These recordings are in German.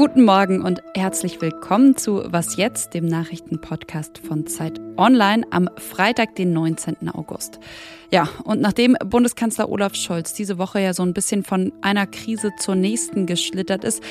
Guten Morgen und herzlich willkommen zu Was jetzt, dem Nachrichtenpodcast von Zeit Online am Freitag, den 19. August. Ja, und nachdem Bundeskanzler Olaf Scholz diese Woche ja so ein bisschen von einer Krise zur nächsten geschlittert ist,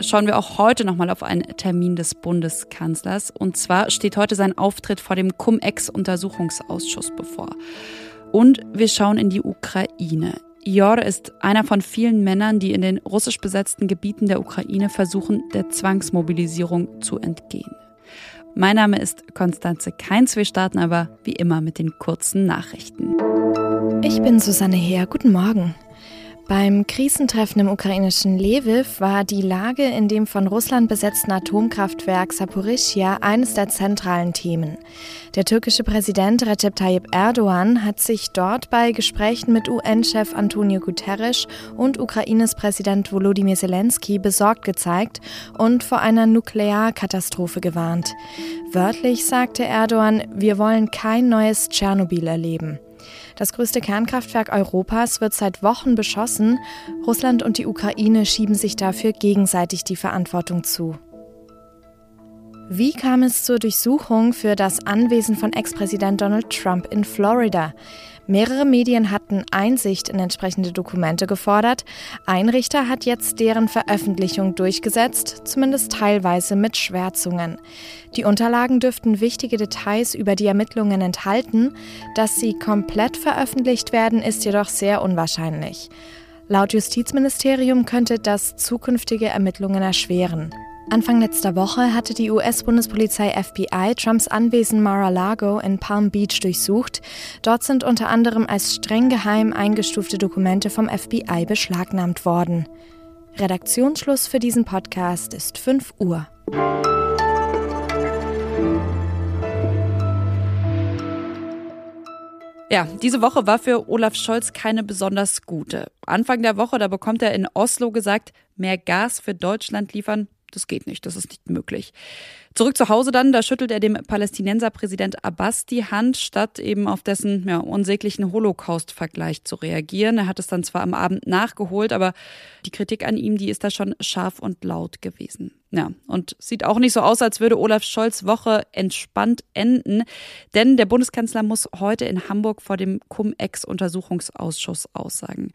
schauen wir auch heute nochmal auf einen Termin des Bundeskanzlers. Und zwar steht heute sein Auftritt vor dem Cum-Ex-Untersuchungsausschuss bevor. Und wir schauen in die Ukraine. Jor ist einer von vielen Männern, die in den russisch besetzten Gebieten der Ukraine versuchen, der Zwangsmobilisierung zu entgehen. Mein Name ist Konstanze Keins. Wir starten aber wie immer mit den kurzen Nachrichten. Ich bin Susanne Heer. Guten Morgen. Beim Krisentreffen im ukrainischen Lviv war die Lage in dem von Russland besetzten Atomkraftwerk Saporischia eines der zentralen Themen. Der türkische Präsident Recep Tayyip Erdogan hat sich dort bei Gesprächen mit UN-Chef Antonio Guterres und Ukraines Präsident Volodymyr Zelensky besorgt gezeigt und vor einer Nuklearkatastrophe gewarnt. Wörtlich sagte Erdogan, wir wollen kein neues Tschernobyl erleben. Das größte Kernkraftwerk Europas wird seit Wochen beschossen. Russland und die Ukraine schieben sich dafür gegenseitig die Verantwortung zu. Wie kam es zur Durchsuchung für das Anwesen von Ex-Präsident Donald Trump in Florida? Mehrere Medien hatten Einsicht in entsprechende Dokumente gefordert. Ein Richter hat jetzt deren Veröffentlichung durchgesetzt, zumindest teilweise mit Schwärzungen. Die Unterlagen dürften wichtige Details über die Ermittlungen enthalten. Dass sie komplett veröffentlicht werden, ist jedoch sehr unwahrscheinlich. Laut Justizministerium könnte das zukünftige Ermittlungen erschweren. Anfang letzter Woche hatte die US-Bundespolizei FBI Trumps Anwesen Mar-a-Lago in Palm Beach durchsucht. Dort sind unter anderem als streng geheim eingestufte Dokumente vom FBI beschlagnahmt worden. Redaktionsschluss für diesen Podcast ist 5 Uhr. Ja, diese Woche war für Olaf Scholz keine besonders gute. Anfang der Woche, da bekommt er in Oslo gesagt, mehr Gas für Deutschland liefern das geht nicht, das ist nicht möglich. Zurück zu Hause dann, da schüttelt er dem Palästinenserpräsident Abbas die Hand, statt eben auf dessen ja, unsäglichen Holocaust-Vergleich zu reagieren. Er hat es dann zwar am Abend nachgeholt, aber die Kritik an ihm, die ist da schon scharf und laut gewesen. Ja, und sieht auch nicht so aus, als würde Olaf Scholz Woche entspannt enden, denn der Bundeskanzler muss heute in Hamburg vor dem Cum-Ex-Untersuchungsausschuss aussagen.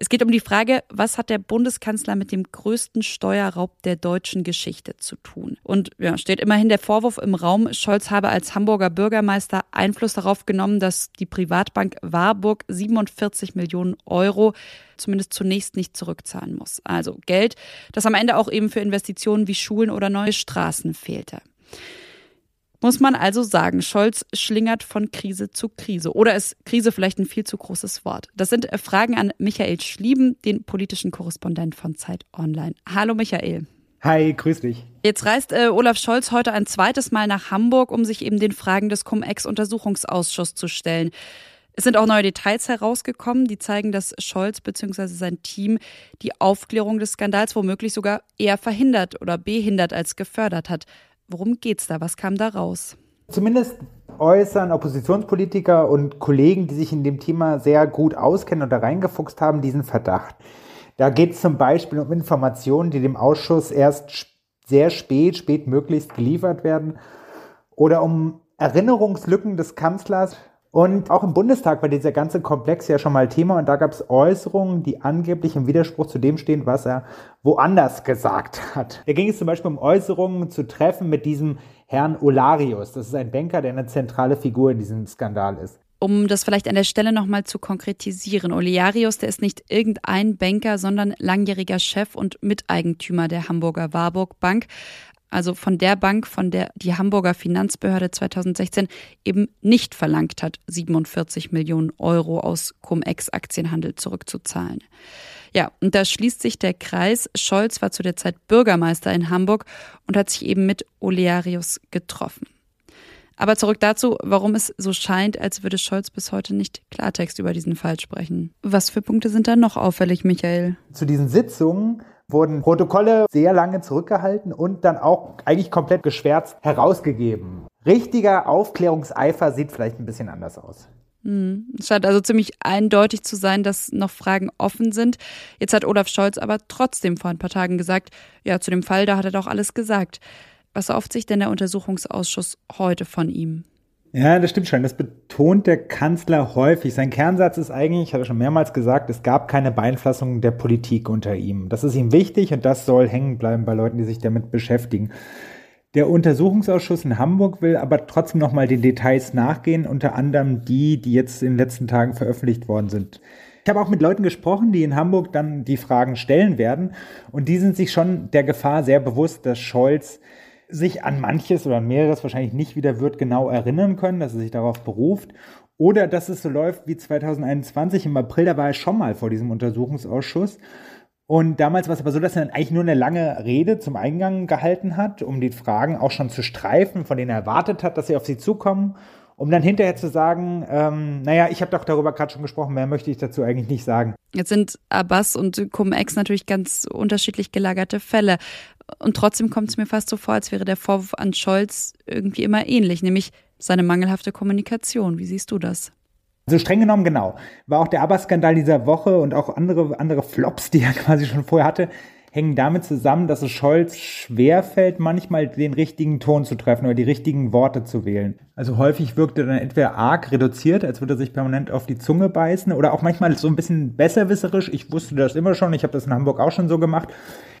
Es geht um die Frage, was hat der Bundeskanzler mit dem größten Steuerraub der deutschen Geschichte zu tun? Und ja, steht immerhin der Vorwurf im Raum, Scholz habe als Hamburger Bürgermeister Einfluss darauf genommen, dass die Privatbank Warburg 47 Millionen Euro zumindest zunächst nicht zurückzahlen muss. Also Geld, das am Ende auch eben für Investitionen wie Schulen oder neue Straßen fehlte. Muss man also sagen, Scholz schlingert von Krise zu Krise. Oder ist Krise vielleicht ein viel zu großes Wort? Das sind Fragen an Michael Schlieben, den politischen Korrespondent von Zeit Online. Hallo Michael. Hi, grüß dich. Jetzt reist äh, Olaf Scholz heute ein zweites Mal nach Hamburg, um sich eben den Fragen des Cum-Ex-Untersuchungsausschusses zu stellen. Es sind auch neue Details herausgekommen, die zeigen, dass Scholz bzw. sein Team die Aufklärung des Skandals womöglich sogar eher verhindert oder behindert als gefördert hat. Worum geht's da? Was kam da raus? Zumindest äußern Oppositionspolitiker und Kollegen, die sich in dem Thema sehr gut auskennen und da reingefuchst haben, diesen Verdacht. Da geht es zum Beispiel um Informationen, die dem Ausschuss erst sehr spät, spät möglichst geliefert werden oder um Erinnerungslücken des Kanzlers, und auch im Bundestag war dieser ganze Komplex ja schon mal Thema und da gab es Äußerungen, die angeblich im Widerspruch zu dem stehen, was er woanders gesagt hat. Da ging es zum Beispiel um Äußerungen zu treffen mit diesem Herrn Olarius. Das ist ein Banker, der eine zentrale Figur in diesem Skandal ist. Um das vielleicht an der Stelle nochmal zu konkretisieren, Oliarius, der ist nicht irgendein Banker, sondern langjähriger Chef und Miteigentümer der Hamburger Warburg Bank also von der Bank, von der die Hamburger Finanzbehörde 2016 eben nicht verlangt hat, 47 Millionen Euro aus Cum-Ex-Aktienhandel zurückzuzahlen. Ja, und da schließt sich der Kreis. Scholz war zu der Zeit Bürgermeister in Hamburg und hat sich eben mit Olearius getroffen. Aber zurück dazu, warum es so scheint, als würde Scholz bis heute nicht Klartext über diesen Fall sprechen. Was für Punkte sind da noch auffällig, Michael? Zu diesen Sitzungen wurden Protokolle sehr lange zurückgehalten und dann auch eigentlich komplett geschwärzt herausgegeben. Richtiger Aufklärungseifer sieht vielleicht ein bisschen anders aus. Hm. Es scheint also ziemlich eindeutig zu sein, dass noch Fragen offen sind. Jetzt hat Olaf Scholz aber trotzdem vor ein paar Tagen gesagt, ja, zu dem Fall, da hat er doch alles gesagt. Was erhofft sich denn der Untersuchungsausschuss heute von ihm? Ja, das stimmt schon. Das betont der Kanzler häufig. Sein Kernsatz ist eigentlich, ich hatte schon mehrmals gesagt, es gab keine Beeinflussung der Politik unter ihm. Das ist ihm wichtig und das soll hängen bleiben bei Leuten, die sich damit beschäftigen. Der Untersuchungsausschuss in Hamburg will aber trotzdem nochmal den Details nachgehen, unter anderem die, die jetzt in den letzten Tagen veröffentlicht worden sind. Ich habe auch mit Leuten gesprochen, die in Hamburg dann die Fragen stellen werden und die sind sich schon der Gefahr sehr bewusst, dass Scholz sich an manches oder an mehreres wahrscheinlich nicht wieder wird genau erinnern können, dass er sich darauf beruft. Oder dass es so läuft wie 2021 im April, da war er schon mal vor diesem Untersuchungsausschuss und damals war es aber so, dass er dann eigentlich nur eine lange Rede zum Eingang gehalten hat, um die Fragen auch schon zu streifen, von denen er erwartet hat, dass sie auf sie zukommen, um dann hinterher zu sagen, ähm, naja, ich habe doch darüber gerade schon gesprochen, mehr möchte ich dazu eigentlich nicht sagen. Jetzt sind Abbas und Cum-Ex natürlich ganz unterschiedlich gelagerte Fälle. Und trotzdem kommt es mir fast so vor, als wäre der Vorwurf an Scholz irgendwie immer ähnlich, nämlich seine mangelhafte Kommunikation. Wie siehst du das? Also streng genommen genau. War auch der Abbas-Skandal dieser Woche und auch andere, andere Flops, die er quasi schon vorher hatte, hängen damit zusammen, dass es Scholz schwerfällt, manchmal den richtigen Ton zu treffen oder die richtigen Worte zu wählen. Also häufig wirkt er dann entweder arg reduziert, als würde er sich permanent auf die Zunge beißen oder auch manchmal so ein bisschen besserwisserisch. Ich wusste das immer schon, ich habe das in Hamburg auch schon so gemacht.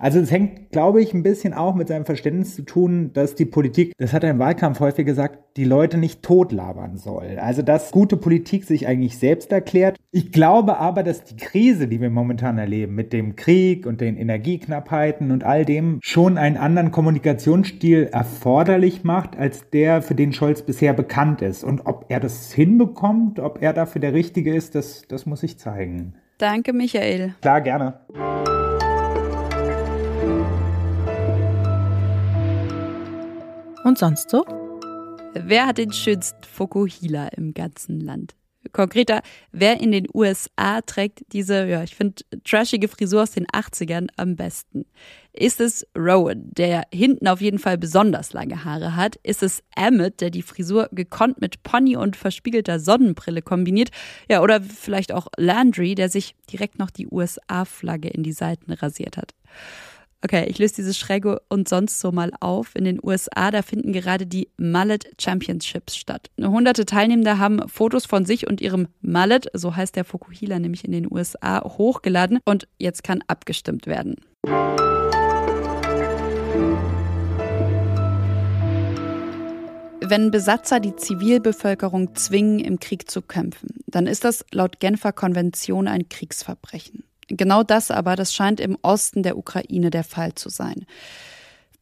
Also es hängt, glaube ich, ein bisschen auch mit seinem Verständnis zu tun, dass die Politik, das hat er im Wahlkampf häufig gesagt, die Leute nicht totlabern soll. Also dass gute Politik sich eigentlich selbst erklärt. Ich glaube aber, dass die Krise, die wir momentan erleben, mit dem Krieg und den Energieknappheiten und all dem, schon einen anderen Kommunikationsstil erforderlich macht, als der, für den Scholz bisher bekannt ist. Und ob er das hinbekommt, ob er dafür der Richtige ist, das, das muss ich zeigen. Danke, Michael. Klar, gerne. Und sonst so? Wer hat den schönsten Fokuhila im ganzen Land? Konkreter, wer in den USA trägt diese, ja, ich finde, trashige Frisur aus den 80ern am besten? Ist es Rowan, der hinten auf jeden Fall besonders lange Haare hat? Ist es Emmett, der die Frisur gekonnt mit Pony und verspiegelter Sonnenbrille kombiniert? Ja, oder vielleicht auch Landry, der sich direkt noch die USA-Flagge in die Seiten rasiert hat? Okay, ich löse dieses Schräge und sonst so mal auf. In den USA, da finden gerade die Mullet Championships statt. Hunderte Teilnehmende haben Fotos von sich und ihrem Mullet, so heißt der Fokuhila nämlich in den USA, hochgeladen und jetzt kann abgestimmt werden. Wenn Besatzer die Zivilbevölkerung zwingen, im Krieg zu kämpfen, dann ist das laut Genfer Konvention ein Kriegsverbrechen. Genau das aber, das scheint im Osten der Ukraine der Fall zu sein.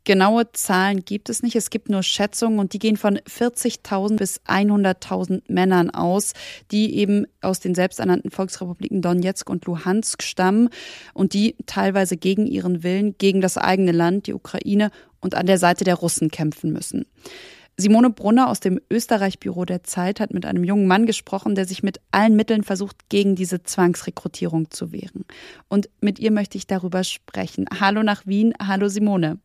Genaue Zahlen gibt es nicht. Es gibt nur Schätzungen und die gehen von 40.000 bis 100.000 Männern aus, die eben aus den selbsternannten Volksrepubliken Donetsk und Luhansk stammen und die teilweise gegen ihren Willen, gegen das eigene Land, die Ukraine und an der Seite der Russen kämpfen müssen. Simone Brunner aus dem Österreich-Büro der Zeit hat mit einem jungen Mann gesprochen, der sich mit allen Mitteln versucht, gegen diese Zwangsrekrutierung zu wehren. Und mit ihr möchte ich darüber sprechen. Hallo nach Wien. Hallo Simone.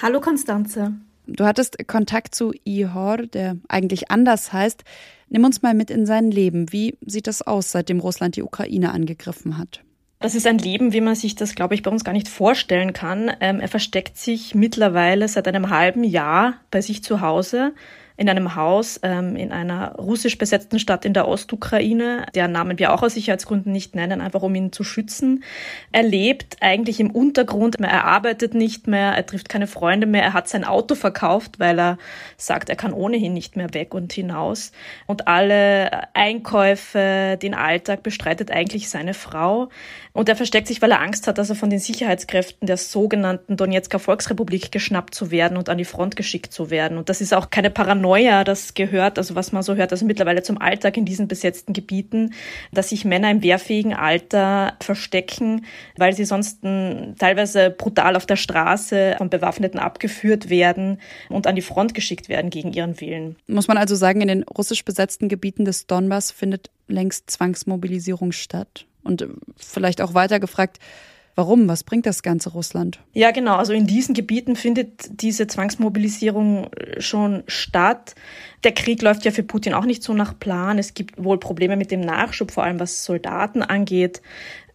Hallo Konstanze. Du hattest Kontakt zu Ihor, der eigentlich anders heißt. Nimm uns mal mit in sein Leben. Wie sieht das aus, seitdem Russland die Ukraine angegriffen hat? Das ist ein Leben, wie man sich das, glaube ich, bei uns gar nicht vorstellen kann. Ähm, er versteckt sich mittlerweile seit einem halben Jahr bei sich zu Hause in einem Haus ähm, in einer russisch besetzten Stadt in der Ostukraine, deren Namen wir auch aus Sicherheitsgründen nicht nennen, einfach um ihn zu schützen. Er lebt eigentlich im Untergrund, er arbeitet nicht mehr, er trifft keine Freunde mehr, er hat sein Auto verkauft, weil er sagt, er kann ohnehin nicht mehr weg und hinaus. Und alle Einkäufe, den Alltag bestreitet eigentlich seine Frau. Und er versteckt sich, weil er Angst hat, dass er von den Sicherheitskräften der sogenannten Donetsker Volksrepublik geschnappt zu werden und an die Front geschickt zu werden. Und das ist auch keine Paranoia Paranoia, das gehört, also was man so hört, also mittlerweile zum Alltag in diesen besetzten Gebieten, dass sich Männer im wehrfähigen Alter verstecken, weil sie sonst teilweise brutal auf der Straße von Bewaffneten abgeführt werden und an die Front geschickt werden gegen ihren Willen. Muss man also sagen, in den russisch besetzten Gebieten des Donbass findet längst Zwangsmobilisierung statt? Und vielleicht auch weiter gefragt, Warum? Was bringt das ganze Russland? Ja, genau. Also in diesen Gebieten findet diese Zwangsmobilisierung schon statt. Der Krieg läuft ja für Putin auch nicht so nach Plan. Es gibt wohl Probleme mit dem Nachschub, vor allem was Soldaten angeht.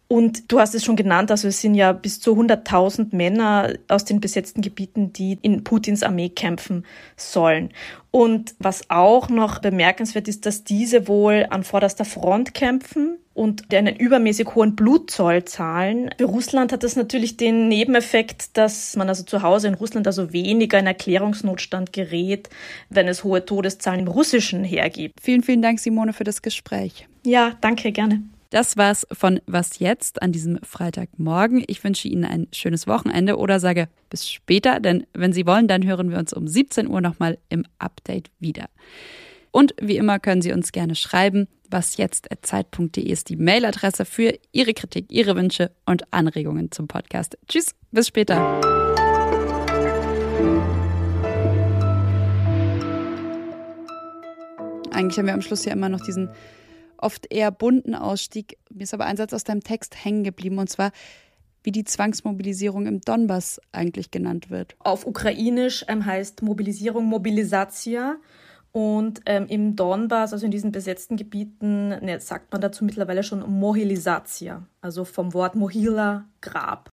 Und du hast es schon genannt, also es sind ja bis zu 100.000 Männer aus den besetzten Gebieten, die in Putins Armee kämpfen sollen. Und was auch noch bemerkenswert ist, dass diese wohl an vorderster Front kämpfen und einen übermäßig hohen Blutzoll zahlen. Für Russland hat das natürlich den Nebeneffekt, dass man also zu Hause in Russland also weniger in Erklärungsnotstand gerät, wenn es hohe Todeszahlen im russischen hergibt. Vielen, vielen Dank, Simone, für das Gespräch. Ja, danke, gerne. Das war's von Was jetzt an diesem Freitagmorgen. Ich wünsche Ihnen ein schönes Wochenende oder sage bis später, denn wenn Sie wollen, dann hören wir uns um 17 Uhr nochmal im Update wieder. Und wie immer können Sie uns gerne schreiben. Was jetzt Zeit.de ist die Mailadresse für Ihre Kritik, Ihre Wünsche und Anregungen zum Podcast. Tschüss, bis später. Eigentlich haben wir am Schluss ja immer noch diesen oft eher bunten Ausstieg. Mir ist aber ein Satz aus deinem Text hängen geblieben und zwar, wie die Zwangsmobilisierung im Donbass eigentlich genannt wird. Auf Ukrainisch ähm, heißt Mobilisierung Mobilisatia. Und ähm, im Donbass, also in diesen besetzten Gebieten, ne, sagt man dazu mittlerweile schon Mohilisatia, also vom Wort Mohila, Grab.